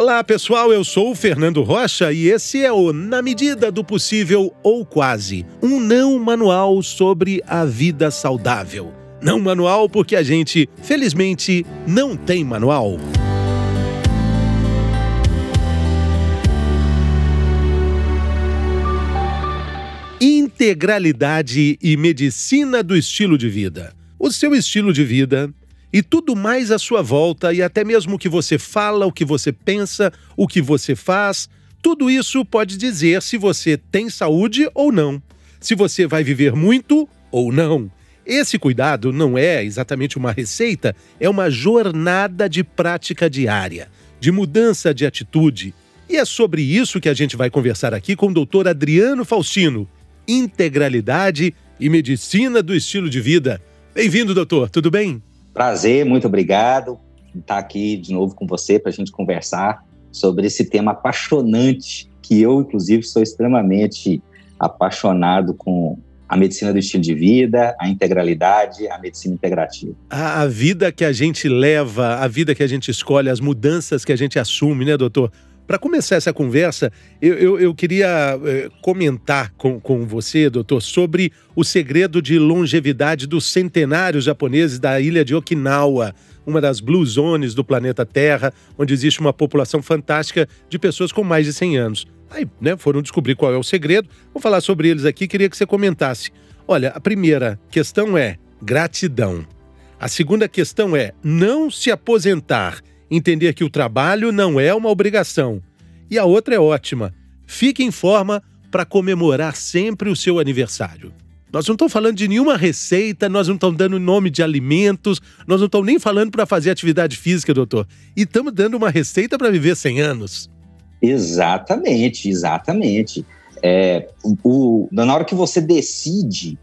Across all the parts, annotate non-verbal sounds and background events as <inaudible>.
Olá, pessoal, eu sou o Fernando Rocha e esse é o Na Medida do Possível ou Quase um não manual sobre a vida saudável. Não manual porque a gente, felizmente, não tem manual. Integralidade e medicina do estilo de vida. O seu estilo de vida e tudo mais à sua volta, e até mesmo o que você fala, o que você pensa, o que você faz, tudo isso pode dizer se você tem saúde ou não, se você vai viver muito ou não. Esse cuidado não é exatamente uma receita, é uma jornada de prática diária, de mudança de atitude. E é sobre isso que a gente vai conversar aqui com o doutor Adriano Faustino, integralidade e medicina do estilo de vida. Bem-vindo, doutor, tudo bem? Prazer, muito obrigado estar aqui de novo com você para a gente conversar sobre esse tema apaixonante que eu, inclusive, sou extremamente apaixonado com a medicina do estilo de vida, a integralidade, a medicina integrativa. A, a, vida que a gente leva, a vida que a gente escolhe, as mudanças que a gente assume, né, doutor? Para começar essa conversa, eu, eu, eu queria eh, comentar com, com você, doutor, sobre o segredo de longevidade dos centenários japoneses da ilha de Okinawa, uma das blue zones do planeta Terra, onde existe uma população fantástica de pessoas com mais de 100 anos. Aí, né, foram descobrir qual é o segredo. Vou falar sobre eles aqui, queria que você comentasse. Olha, a primeira questão é gratidão. A segunda questão é não se aposentar entender que o trabalho não é uma obrigação. E a outra é ótima. Fique em forma para comemorar sempre o seu aniversário. Nós não estamos falando de nenhuma receita, nós não estamos dando nome de alimentos, nós não estamos nem falando para fazer atividade física, doutor. E estamos dando uma receita para viver 100 anos. Exatamente, exatamente. É, o, na hora que você decide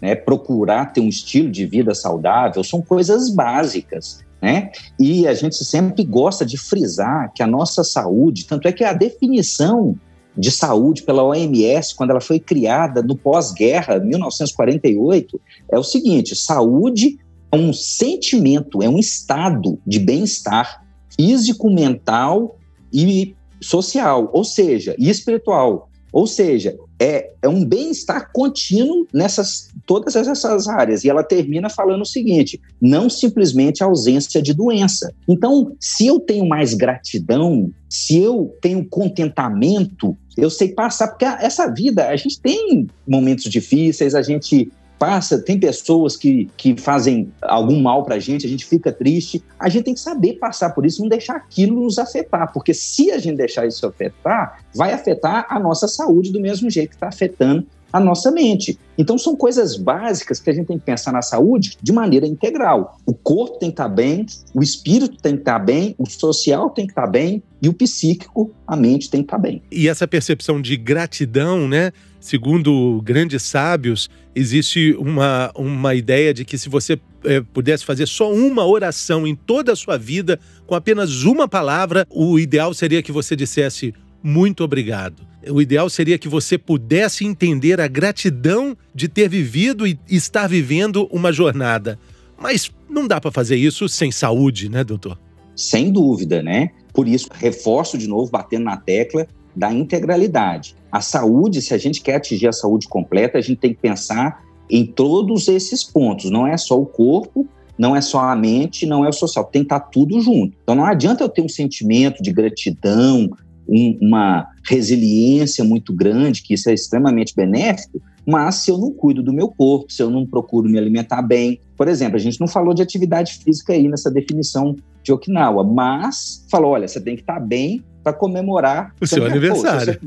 né, procurar ter um estilo de vida saudável, são coisas básicas. Né? E a gente sempre gosta de frisar que a nossa saúde, tanto é que a definição de saúde pela OMS, quando ela foi criada no pós-guerra, 1948, é o seguinte: saúde é um sentimento, é um estado de bem-estar físico, mental e social, ou seja, e espiritual. Ou seja, é, é um bem-estar contínuo nessas todas essas áreas. E ela termina falando o seguinte: não simplesmente a ausência de doença. Então, se eu tenho mais gratidão, se eu tenho contentamento, eu sei passar, porque essa vida, a gente tem momentos difíceis, a gente passa, tem pessoas que, que fazem algum mal para a gente, a gente fica triste. A gente tem que saber passar por isso, não deixar aquilo nos afetar, porque se a gente deixar isso afetar, vai afetar a nossa saúde do mesmo jeito que está afetando a nossa mente. Então, são coisas básicas que a gente tem que pensar na saúde de maneira integral. O corpo tem que estar bem, o espírito tem que estar bem, o social tem que estar bem e o psíquico, a mente tem que estar bem. E essa percepção de gratidão, né? Segundo grandes sábios, existe uma, uma ideia de que se você é, pudesse fazer só uma oração em toda a sua vida, com apenas uma palavra, o ideal seria que você dissesse muito obrigado. O ideal seria que você pudesse entender a gratidão de ter vivido e estar vivendo uma jornada. Mas não dá para fazer isso sem saúde, né, doutor? Sem dúvida, né? Por isso, reforço de novo, batendo na tecla da integralidade. A saúde, se a gente quer atingir a saúde completa, a gente tem que pensar em todos esses pontos. Não é só o corpo, não é só a mente, não é o social, tem que estar tudo junto. Então não adianta eu ter um sentimento de gratidão, um, uma resiliência muito grande, que isso é extremamente benéfico, mas se eu não cuido do meu corpo, se eu não procuro me alimentar bem. Por exemplo, a gente não falou de atividade física aí nessa definição de Okinawa, mas falou: olha, você tem que estar bem para comemorar o seu aniversário.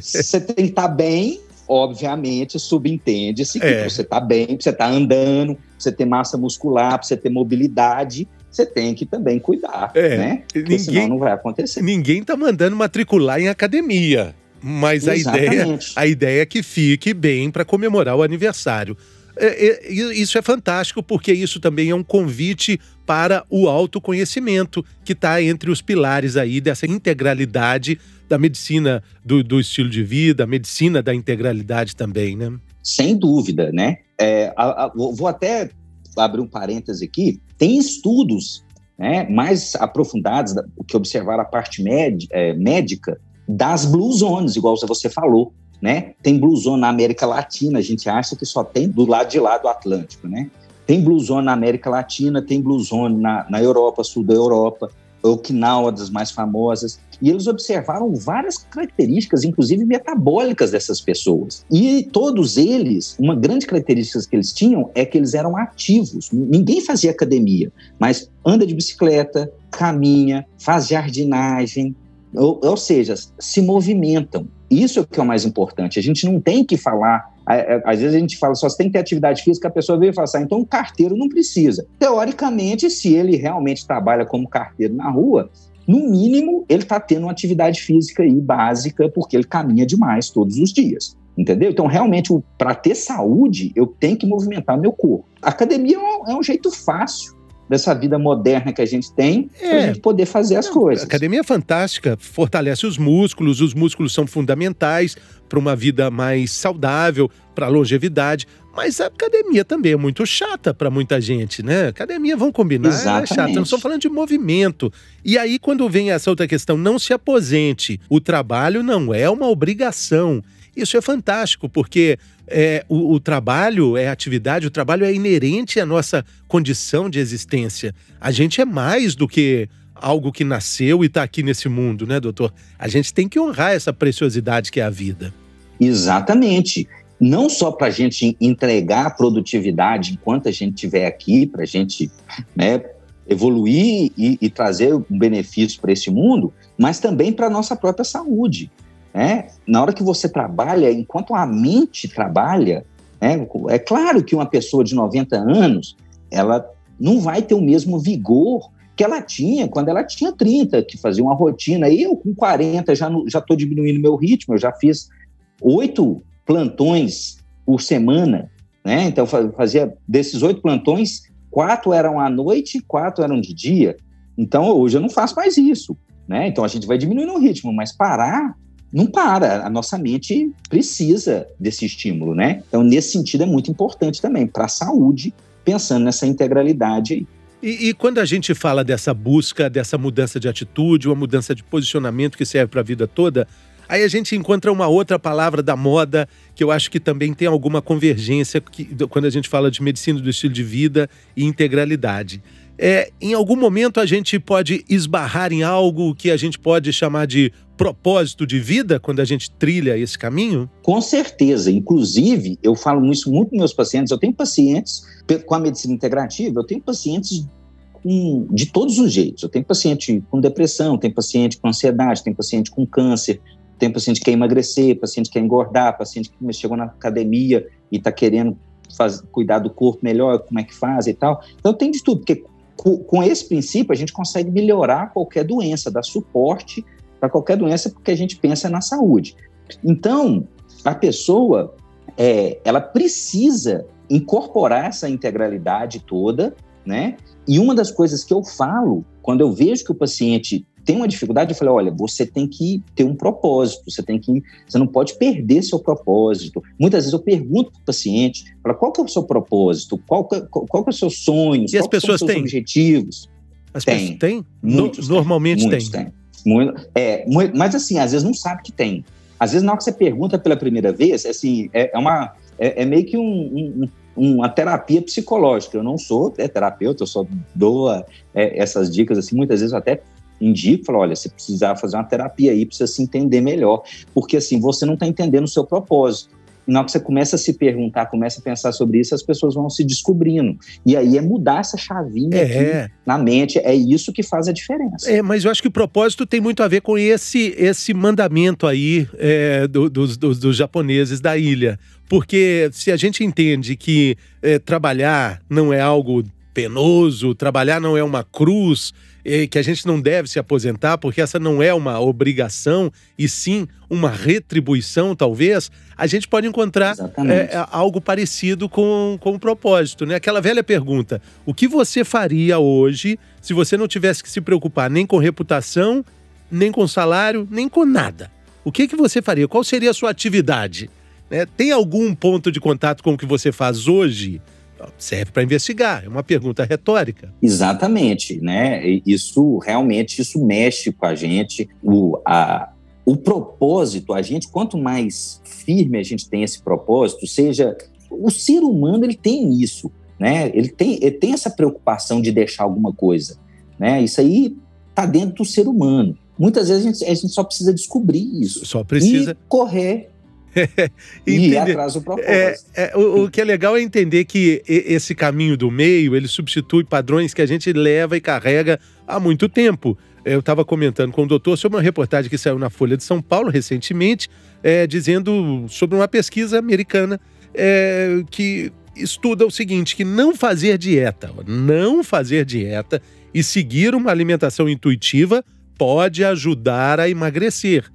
Você, você, tem que estar bem, obviamente, subentende-se que é. você está bem, você está andando, você ter massa muscular, você ter mobilidade você tem que também cuidar, é, né? Porque ninguém, senão não vai acontecer. Ninguém está mandando matricular em academia, mas a ideia, a ideia é que fique bem para comemorar o aniversário. É, é, isso é fantástico porque isso também é um convite para o autoconhecimento que está entre os pilares aí dessa integralidade da medicina do, do, estilo de vida, a medicina da integralidade também, né? Sem dúvida, né? É, a, a, vou até abrir um parêntese aqui, tem estudos né, mais aprofundadas, que observaram a parte é, médica das blue zones, igual você falou. Né? Tem blue zone na América Latina, a gente acha que só tem do lado de lá do Atlântico, né? Tem blue zone na América Latina, tem blue zone na, na Europa, sul da Europa, Okinawa, das mais famosas, e eles observaram várias características, inclusive metabólicas dessas pessoas. E todos eles, uma grande característica que eles tinham é que eles eram ativos. Ninguém fazia academia, mas anda de bicicleta, caminha, faz jardinagem, ou, ou seja, se movimentam. Isso é o que é o mais importante. A gente não tem que falar às vezes a gente fala só tem que ter atividade física, a pessoa veio e fala assim, então o carteiro não precisa. Teoricamente, se ele realmente trabalha como carteiro na rua, no mínimo ele está tendo uma atividade física aí básica, porque ele caminha demais todos os dias. Entendeu? Então, realmente, para ter saúde, eu tenho que movimentar meu corpo. A academia é um, é um jeito fácil dessa vida moderna que a gente tem, é. para a gente poder fazer as Não, coisas. A academia é fantástica, fortalece os músculos, os músculos são fundamentais para uma vida mais saudável, para longevidade. Mas a academia também é muito chata para muita gente, né? Academia, vamos combinar, Exatamente. é chata. Nós estamos falando de movimento. E aí, quando vem essa outra questão, não se aposente. O trabalho não é uma obrigação. Isso é fantástico, porque é, o, o, trabalho é atividade, o trabalho é inerente à nossa condição de existência. A gente é mais do que algo que nasceu e está aqui nesse mundo, né, doutor? A gente tem que honrar essa preciosidade que é a vida. Exatamente. Não só para a gente entregar produtividade enquanto a gente estiver aqui, para a gente né, evoluir e, e trazer um benefício para esse mundo, mas também para a nossa própria saúde. Né? Na hora que você trabalha, enquanto a mente trabalha, né, é claro que uma pessoa de 90 anos, ela não vai ter o mesmo vigor que ela tinha quando ela tinha 30, que fazia uma rotina. Eu, com 40, já estou diminuindo meu ritmo, eu já fiz oito plantões por semana, né? Então, fazia desses oito plantões, quatro eram à noite, quatro eram de dia. Então, hoje eu não faço mais isso, né? Então, a gente vai diminuindo o ritmo, mas parar não para. A nossa mente precisa desse estímulo, né? Então, nesse sentido, é muito importante também para a saúde, pensando nessa integralidade. E, e, quando a gente fala dessa busca, dessa mudança de atitude, uma mudança de posicionamento que serve para a vida toda, aí a gente encontra uma outra palavra da moda que eu acho que também tem alguma convergência que, quando a gente fala de medicina do estilo de vida e integralidade. É, em algum momento a gente pode esbarrar em algo que a gente pode chamar de propósito de vida quando a gente trilha esse caminho? Com certeza. Inclusive, eu falo isso muito com meus pacientes. Eu tenho pacientes com a medicina integrativa, eu tenho pacientes com, de todos os jeitos. Eu tenho paciente com depressão, tenho paciente com ansiedade, tenho paciente com câncer, tenho paciente que quer emagrecer, paciente que quer engordar, paciente que chegou na academia e está querendo faz, cuidar do corpo melhor, como é que faz e tal. Então tem de tudo, porque com esse princípio a gente consegue melhorar qualquer doença, dar suporte para qualquer doença, porque a gente pensa na saúde. Então, a pessoa, é, ela precisa incorporar essa integralidade toda, né? E uma das coisas que eu falo, quando eu vejo que o paciente tem uma dificuldade, eu falo, olha, você tem que ter um propósito, você tem que, você não pode perder seu propósito. Muitas vezes eu pergunto para o paciente, falo, qual que é o seu propósito? Qual, que, qual, qual que é o seu sonho? E as pessoas têm? objetivos? As tem. pessoas têm? Muitos no, Normalmente muitos tem. tem. Muito, é, muito, mas assim, às vezes não sabe que tem. Às vezes, na hora que você pergunta pela primeira vez, assim, é, é uma, é, é, meio que um, um, uma terapia psicológica. Eu não sou é, terapeuta, eu só dou é, essas dicas, assim, muitas vezes eu até indico, falo, olha, você precisar fazer uma terapia aí, precisa se entender melhor, porque assim, você não está entendendo o seu propósito. E na hora que você começa a se perguntar, começa a pensar sobre isso, as pessoas vão se descobrindo. E aí é mudar essa chavinha é. na mente, é isso que faz a diferença. É, mas eu acho que o propósito tem muito a ver com esse, esse mandamento aí é, do, dos, dos, dos, japoneses da ilha. Porque se a gente entende que é, trabalhar não é algo penoso, trabalhar não é uma cruz, que a gente não deve se aposentar, porque essa não é uma obrigação, e sim uma retribuição, talvez, a gente pode encontrar é, é, algo parecido com, com o propósito. Né? Aquela velha pergunta: o que você faria hoje se você não tivesse que se preocupar nem com reputação, nem com salário, nem com nada? O que, que você faria? Qual seria a sua atividade? Né? Tem algum ponto de contato com o que você faz hoje? Serve para investigar, é uma pergunta retórica. Exatamente, né? Isso realmente isso mexe com a gente. O, a, o propósito, a gente, quanto mais firme a gente tem esse propósito, seja o ser humano ele tem isso, né? Ele tem, ele tem essa preocupação de deixar alguma coisa, né? Isso aí está dentro do ser humano. Muitas vezes a gente, a gente só precisa descobrir isso. Só precisa. E correr <laughs> e atrás do propósito. É, é, o, o, que é legal é entender que esse caminho do meio, ele substitui padrões que a gente leva e carrega há muito tempo. Eu estava comentando com o doutor sobre uma reportagem que saiu na Folha de São Paulo recentemente, é, dizendo sobre uma pesquisa americana é, que estuda o seguinte: que não fazer dieta, não fazer dieta e seguir uma alimentação intuitiva pode ajudar a emagrecer.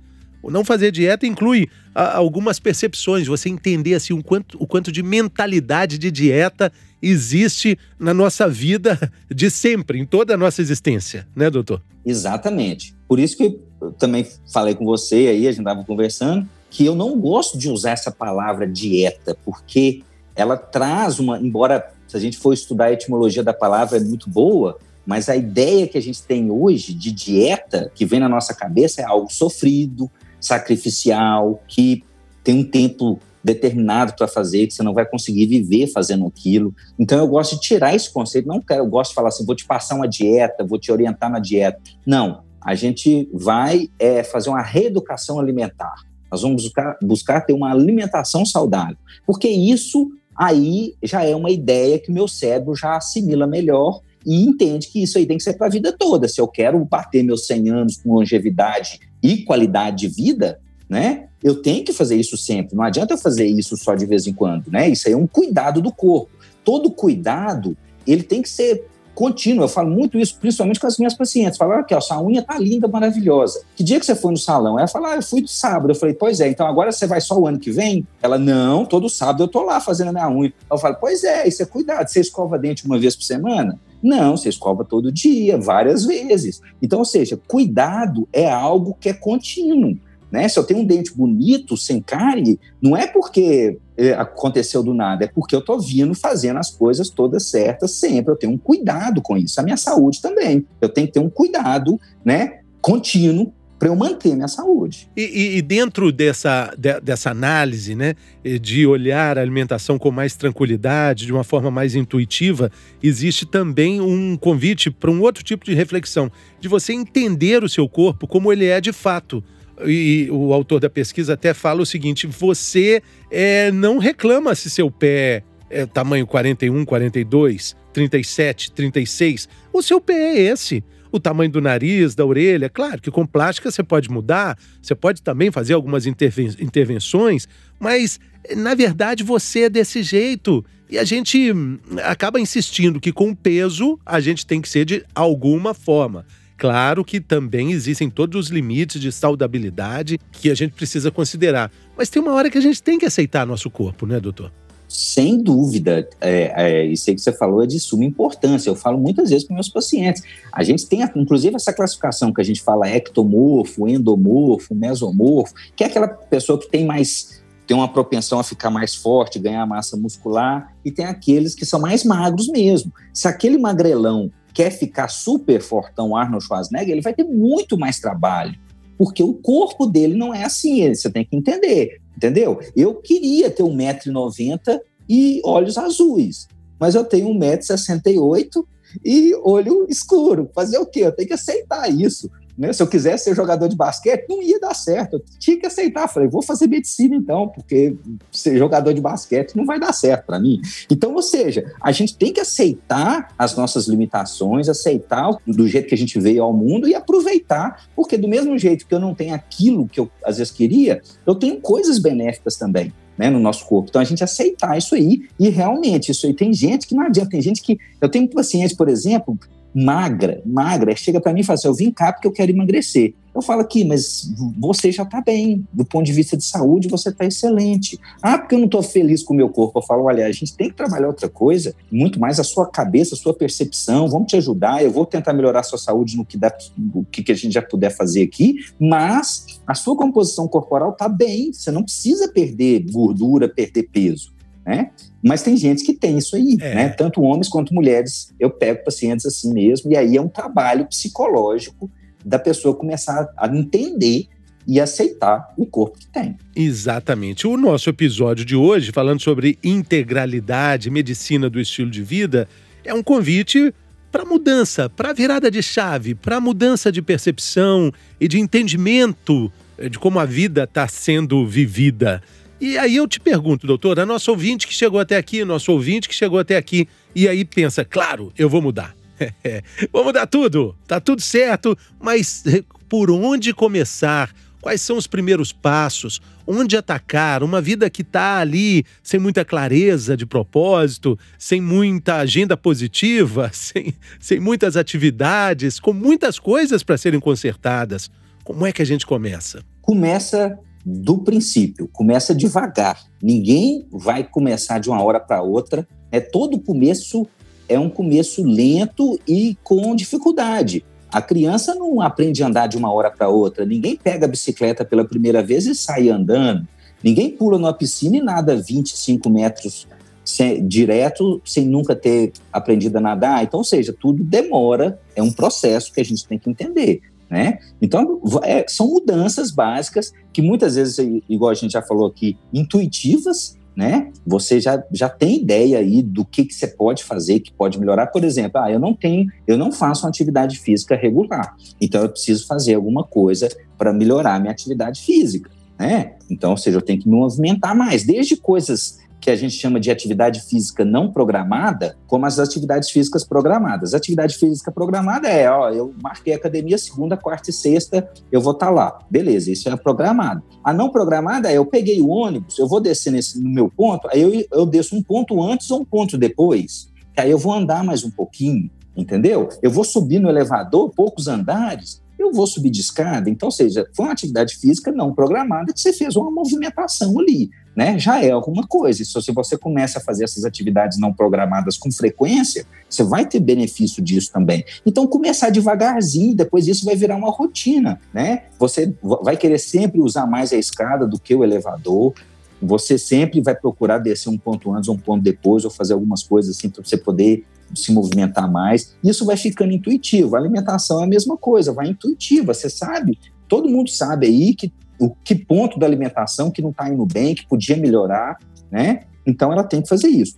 Não fazer dieta inclui a, algumas percepções, você entender assim, o, quanto, o quanto de mentalidade de dieta existe na nossa vida de sempre, em toda a nossa existência, né, doutor? Exatamente. Por isso que eu também falei com você aí, a gente estava conversando, que eu não gosto de usar essa palavra dieta, porque ela traz uma, embora se a gente for estudar a etimologia da palavra é muito boa, mas a ideia que a gente tem hoje de dieta, que vem na nossa cabeça, é algo sofrido, sacrificial, que tem um tempo determinado para fazer, que você não vai conseguir viver fazendo aquilo. Então eu gosto de tirar esse conceito, não quero, eu gosto de falar assim, vou te passar uma dieta, vou te orientar na dieta. Não, a gente vai é, fazer uma reeducação alimentar. Nós vamos buscar, buscar ter uma alimentação saudável, porque isso aí já é uma ideia que meu cérebro já assimila melhor e entende que isso aí tem que ser para a vida toda. Se eu quero bater meus 100 anos com longevidade e qualidade de vida, né? Eu tenho que fazer isso sempre. Não adianta eu fazer isso só de vez em quando, né? Isso aí é um cuidado do corpo. Todo cuidado, ele tem que ser contínuo. Eu falo muito isso, principalmente com as minhas pacientes. Falaram aqui, ó, sua unha tá linda, maravilhosa. Que dia que você foi no salão? Ela falou, ah, eu fui do sábado. Eu falei, pois é, então agora você vai só o ano que vem? Ela, não, todo sábado eu tô lá fazendo a minha unha. Eu falo, pois é, isso é cuidado. Você escova dente uma vez por semana? Não, você escova todo dia, várias vezes. Então, ou seja, cuidado é algo que é contínuo. Né? Se eu tenho um dente bonito, sem cárie, não é porque é, aconteceu do nada, é porque eu estou vindo fazendo as coisas todas certas sempre. Eu tenho um cuidado com isso. A minha saúde também. Eu tenho que ter um cuidado né, contínuo para eu manter minha saúde. E, e, e dentro dessa, de, dessa análise, né, de olhar a alimentação com mais tranquilidade, de uma forma mais intuitiva, existe também um convite para um outro tipo de reflexão, de você entender o seu corpo como ele é de fato. E o autor da pesquisa até fala o seguinte: você é, não reclama se seu pé é tamanho 41, 42, 37, 36. O seu pé é esse o tamanho do nariz, da orelha. Claro que com plástica você pode mudar, você pode também fazer algumas interven intervenções, mas na verdade você é desse jeito. E a gente hum, acaba insistindo que com peso a gente tem que ser de alguma forma. Claro que também existem todos os limites de saudabilidade que a gente precisa considerar. Mas tem uma hora que a gente tem que aceitar nosso corpo, né, doutor? Sem dúvida, é, é, isso aí que você falou é de suma importância. Eu falo muitas vezes com meus pacientes. A gente tem, inclusive, essa classificação que a gente fala ectomorfo, endomorfo, mesomorfo, que é aquela pessoa que tem mais tem uma propensão a ficar mais forte, ganhar massa muscular, e tem aqueles que são mais magros mesmo. Se aquele magrelão quer ficar super fortão Arnold Schwarzenegger, ele vai ter muito mais trabalho, porque o corpo dele não é assim, você tem que entender entendeu? Eu queria ter 1,90m e olhos azuis, mas eu tenho 1,68m e olho escuro. Fazer o quê? Eu tenho que aceitar isso. Né? Se eu quisesse ser jogador de basquete, não ia dar certo. Eu tinha que aceitar. Falei, vou fazer medicina então, porque ser jogador de basquete não vai dar certo para mim. Então, ou seja, a gente tem que aceitar as nossas limitações, aceitar do jeito que a gente veio ao mundo e aproveitar, porque do mesmo jeito que eu não tenho aquilo que eu às vezes queria, eu tenho coisas benéficas também. Né, no nosso corpo. Então a gente aceitar isso aí e realmente isso aí tem gente que não adianta, tem gente que eu tenho pacientes, por exemplo, magra, magra, chega para mim e fala assim: eu vim cá porque eu quero emagrecer. Eu falo aqui, mas você já está bem, do ponto de vista de saúde, você está excelente. Ah, porque eu não estou feliz com o meu corpo. Eu falo: olha, a gente tem que trabalhar outra coisa, muito mais a sua cabeça, a sua percepção. Vamos te ajudar. Eu vou tentar melhorar a sua saúde no que, dá, no que a gente já puder fazer aqui, mas a sua composição corporal está bem. Você não precisa perder gordura, perder peso. Né? Mas tem gente que tem isso aí, é. né? Tanto homens quanto mulheres. Eu pego pacientes assim mesmo, e aí é um trabalho psicológico da pessoa começar a entender e aceitar o corpo que tem. Exatamente. O nosso episódio de hoje, falando sobre integralidade, medicina do estilo de vida, é um convite para mudança, para virada de chave, para mudança de percepção e de entendimento de como a vida está sendo vivida. E aí eu te pergunto, doutora, nosso ouvinte que chegou até aqui, nosso ouvinte que chegou até aqui, e aí pensa, claro, eu vou mudar. <laughs> vou mudar tudo, tá tudo certo, mas eh, por onde começar? Quais são os primeiros passos? Onde atacar? Uma vida que está ali sem muita clareza de propósito, sem muita agenda positiva, <laughs> sem, sem muitas atividades, com muitas coisas para serem consertadas. Como é que a gente começa? Começa do princípio, começa devagar. Ninguém vai começar de uma hora para outra. É todo começo é um começo lento e com dificuldade. A criança não aprende a andar de uma hora para outra. Ninguém pega a bicicleta pela primeira vez e sai andando. Ninguém pula numa piscina e nada 25 metros sem, direto sem nunca ter aprendido a nadar. Então, ou seja, tudo demora, é um processo que a gente tem que entender. Né? Então, é, são mudanças básicas que muitas vezes, igual a gente já falou aqui, intuitivas, né? Você já, já tem ideia aí do que, que você pode fazer, que pode melhorar. Por exemplo, ah, eu não tenho, eu não faço uma atividade física regular, então eu preciso fazer alguma coisa para melhorar a minha atividade física, né? Então, ou seja, eu tenho que me movimentar mais, desde coisas que a gente chama de atividade física não programada, como as atividades físicas programadas. Atividade física programada é, ó, eu marquei academia segunda, quarta e sexta, eu vou estar tá lá. Beleza, isso é programado. A não programada é, eu peguei o ônibus, eu vou descer nesse, no meu ponto, aí eu, eu desço um ponto antes ou um ponto depois, aí eu vou andar mais um pouquinho, entendeu? Eu vou subir no elevador, poucos andares, eu vou subir de escada. Então, ou seja, foi uma atividade física não programada que você fez uma movimentação ali né, já é alguma coisa. Se você começa a fazer essas atividades não programadas com frequência, você vai ter benefício disso também. Então, começar devagarzinho, depois isso vai virar uma rotina, né? Você vai querer sempre usar mais a escada do que o elevador. Você sempre vai procurar descer um ponto antes um ponto depois, ou fazer algumas coisas assim para você poder se movimentar mais. Isso vai ficando intuitivo. A alimentação é a mesma coisa, vai intuitiva. Você sabe, todo mundo sabe aí que o que ponto da alimentação que não está indo bem, que podia melhorar, né? Então ela tem que fazer isso.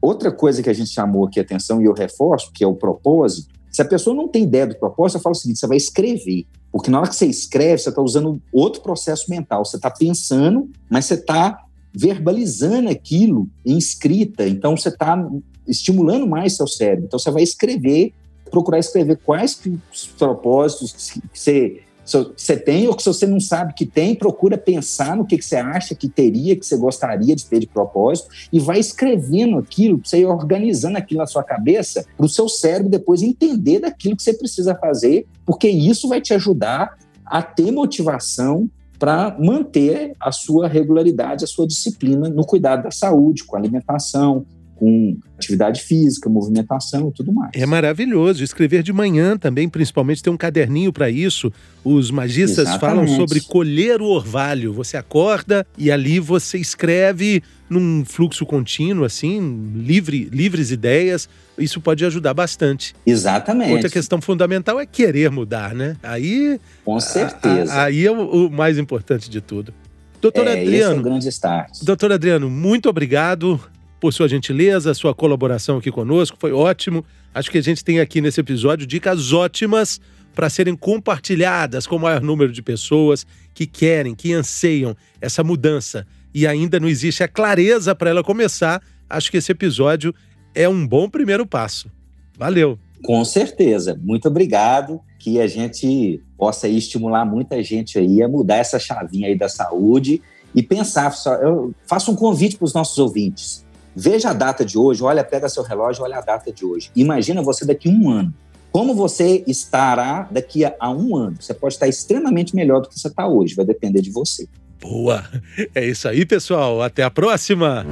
Outra coisa que a gente chamou aqui atenção e eu reforço, que é o propósito. Se a pessoa não tem ideia do propósito, eu falo o seguinte: você vai escrever. Porque na hora que você escreve, você está usando outro processo mental. Você está pensando, mas você está verbalizando aquilo em escrita. Então você está estimulando mais seu cérebro. Então você vai escrever, procurar escrever quais os propósitos que você você tem, ou se você não sabe que tem, procura pensar no que, você acha que teria, que você gostaria de ter de propósito, e vai escrevendo aquilo, você ir organizando aquilo na sua cabeça, para o seu cérebro depois entender daquilo que você precisa fazer, porque isso vai te ajudar a ter motivação para manter a sua regularidade, a sua disciplina no cuidado da saúde, com alimentação, com atividade física, movimentação e tudo mais. É maravilhoso. Escrever de manhã também, principalmente, ter um caderninho para isso. Os magistas Exatamente. falam sobre colher o orvalho. Você acorda e ali você escreve num fluxo contínuo, assim, livre, livres ideias. Isso pode ajudar bastante. Exatamente. Outra questão fundamental é querer mudar, né? Aí. Com certeza. A, a, aí é o, o mais importante de tudo. Doutor é, Adriano. Esse é um grande start. Doutor Adriano, muito obrigado por sua gentileza, sua colaboração aqui conosco, foi ótimo. Acho que a gente tem aqui nesse episódio dicas ótimas para serem compartilhadas com o maior número de pessoas que querem, que anseiam essa mudança e ainda não existe a clareza para ela começar. Acho que esse episódio é um bom primeiro passo. Valeu. Com certeza. Muito obrigado. Que a gente possa estimular muita gente aí a mudar essa chavinha aí da saúde e pensar. Eu faço um convite para os nossos ouvintes. Veja a data de hoje, olha, pega seu relógio, olha a data de hoje. Imagina você daqui a um ano. Como você estará daqui a um ano? Você pode estar extremamente melhor do que você está hoje, vai depender de você. Boa! É isso aí, pessoal. Até a próxima!